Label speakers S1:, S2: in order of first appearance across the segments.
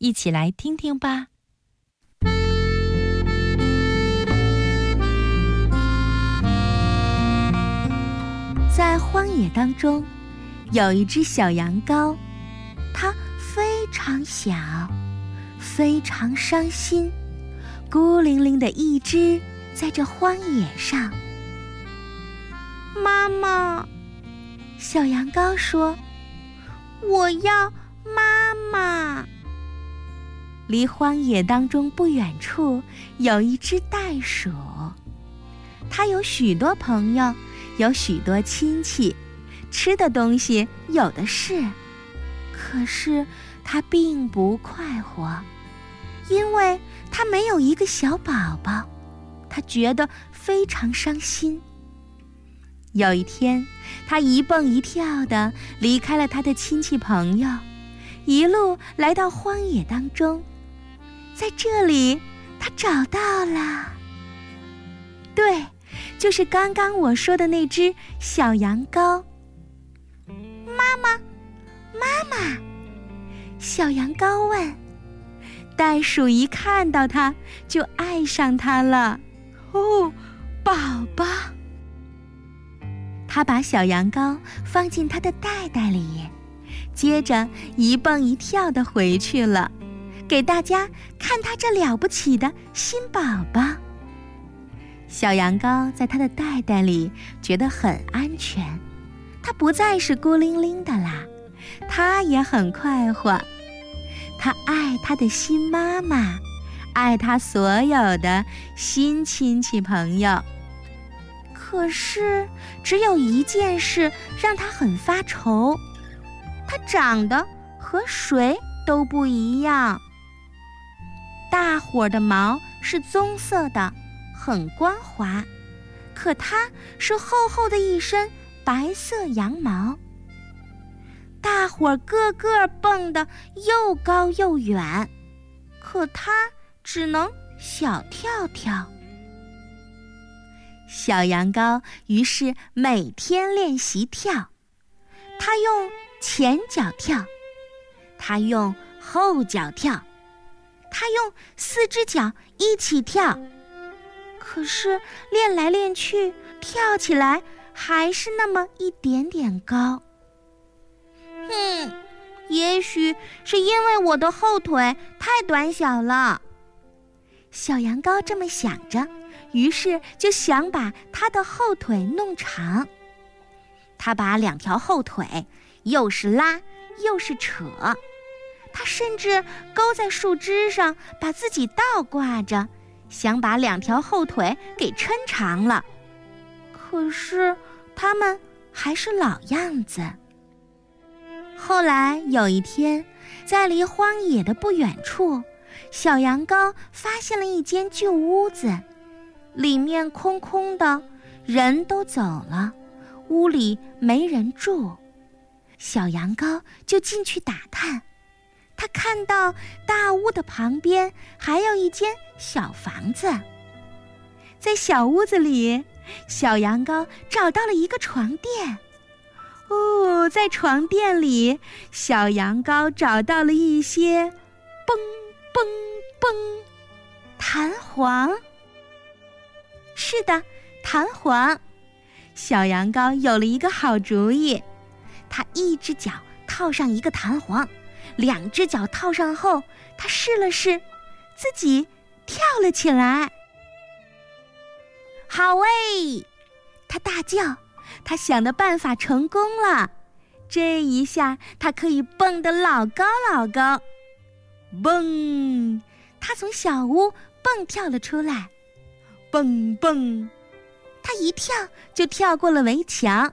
S1: 一起来听听吧。在荒野当中，有一只小羊羔，它非常小，非常伤心，孤零零的一只在这荒野上。
S2: 妈妈，
S1: 小羊羔说：“
S2: 我要妈妈。”
S1: 离荒野当中不远处有一只袋鼠，它有许多朋友，有许多亲戚，吃的东西有的是，可是它并不快活，因为它没有一个小宝宝，它觉得非常伤心。有一天，它一蹦一跳的离开了它的亲戚朋友，一路来到荒野当中。在这里，他找到了。对，就是刚刚我说的那只小羊羔。
S2: 妈妈，妈妈，
S1: 小羊羔问。袋鼠一看到它，就爱上它了。哦，宝宝。他把小羊羔放进他的袋袋里，接着一蹦一跳的回去了。给大家看他这了不起的新宝宝。小羊羔在他的袋袋里觉得很安全，它不再是孤零零的啦，它也很快活。它爱它的新妈妈，爱它所有的新亲戚朋友。可是，只有一件事让它很发愁：它长得和谁都不一样。大伙儿的毛是棕色的，很光滑，可它是厚厚的一身白色羊毛。大伙儿个个蹦得又高又远，可它只能小跳跳。小羊羔于是每天练习跳，它用前脚跳，它用后脚跳。他用四只脚一起跳，可是练来练去，跳起来还是那么一点点高。
S2: 哼，也许是因为我的后腿太短小了。
S1: 小羊羔这么想着，于是就想把他的后腿弄长。他把两条后腿又是拉又是扯。他甚至勾在树枝上，把自己倒挂着，想把两条后腿给抻长了。可是他们还是老样子。后来有一天，在离荒野的不远处，小羊羔发现了一间旧屋子，里面空空的，人都走了，屋里没人住。小羊羔就进去打探。他看到大屋的旁边还有一间小房子，在小屋子里，小羊羔找到了一个床垫。哦，在床垫里，小羊羔找到了一些嘣嘣嘣弹簧。是的，弹簧。小羊羔有了一个好主意，他一只脚套上一个弹簧。两只脚套上后，他试了试，自己跳了起来。好诶！他大叫，他想的办法成功了。这一下，他可以蹦得老高老高。蹦！他从小屋蹦跳了出来。蹦蹦！他一跳就跳过了围墙。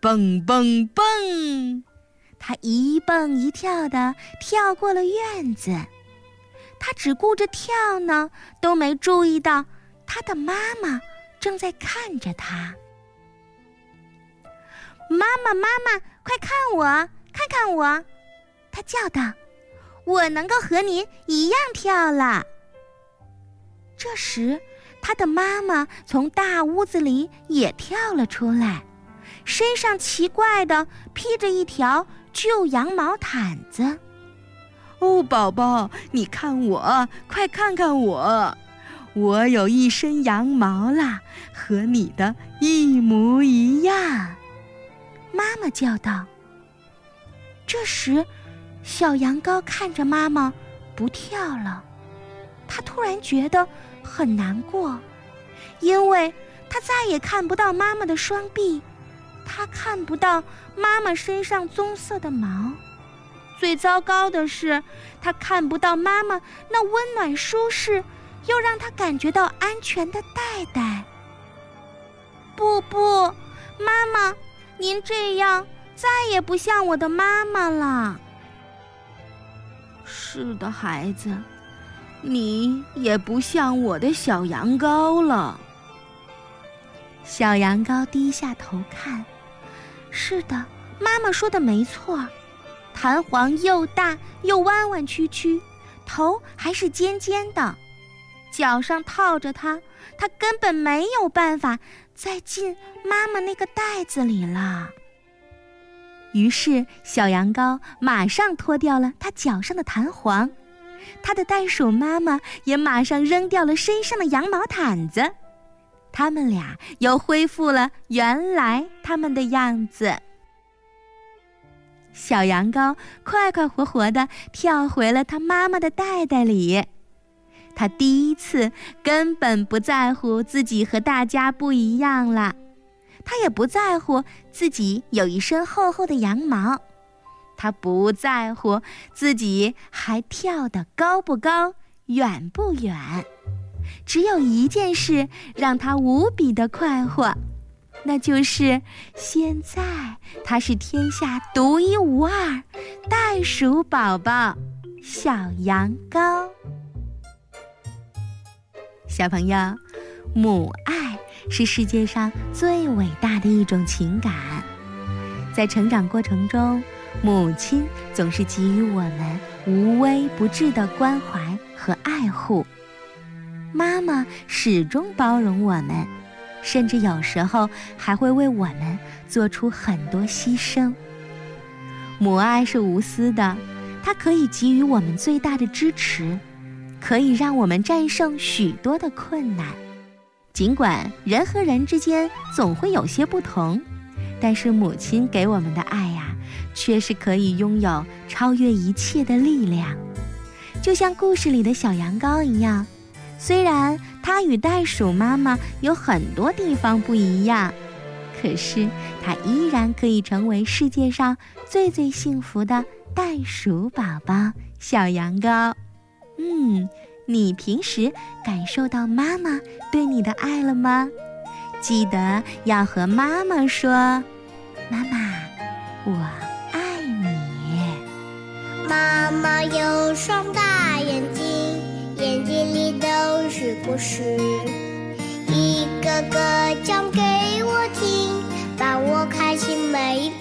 S1: 蹦蹦蹦！他一蹦一跳的跳过了院子，他只顾着跳呢，都没注意到他的妈妈正在看着他。妈妈，妈妈，快看我，看看我！他叫道：“我能够和您一样跳了。”这时，他的妈妈从大屋子里也跳了出来，身上奇怪的披着一条。旧羊毛毯子，哦，宝宝，你看我，快看看我，我有一身羊毛啦，和你的一模一样。”妈妈叫道。这时，小羊羔看着妈妈，不跳了。他突然觉得很难过，因为他再也看不到妈妈的双臂，他看不到妈妈身上棕色的毛。最糟糕的是，他看不到妈妈那温暖舒适又让他感觉到安全的袋袋。不不，妈妈，您这样。再也不像我的妈妈了。是的，孩子，你也不像我的小羊羔了。小羊羔低下头看，是的，妈妈说的没错，弹簧又大又弯弯曲曲，头还是尖尖的，脚上套着它，它根本没有办法再进妈妈那个袋子里了。于是，小羊羔马上脱掉了它脚上的弹簧，它的袋鼠妈妈也马上扔掉了身上的羊毛毯子，他们俩又恢复了原来他们的样子。小羊羔快快活活地跳回了它妈妈的袋袋里，它第一次根本不在乎自己和大家不一样了。他也不在乎自己有一身厚厚的羊毛，他不在乎自己还跳得高不高、远不远。只有一件事让他无比的快活，那就是现在他是天下独一无二袋鼠宝宝——小羊羔。小朋友，母爱。是世界上最伟大的一种情感，在成长过程中，母亲总是给予我们无微不至的关怀和爱护。妈妈始终包容我们，甚至有时候还会为我们做出很多牺牲。母爱是无私的，它可以给予我们最大的支持，可以让我们战胜许多的困难。尽管人和人之间总会有些不同，但是母亲给我们的爱呀，却是可以拥有超越一切的力量。就像故事里的小羊羔一样，虽然它与袋鼠妈妈有很多地方不一样，可是它依然可以成为世界上最最幸福的袋鼠宝宝——小羊羔。嗯。你平时感受到妈妈对你的爱了吗？记得要和妈妈说：“妈妈，我爱你。”
S3: 妈妈有双大故事一个个讲给我听把我开心每一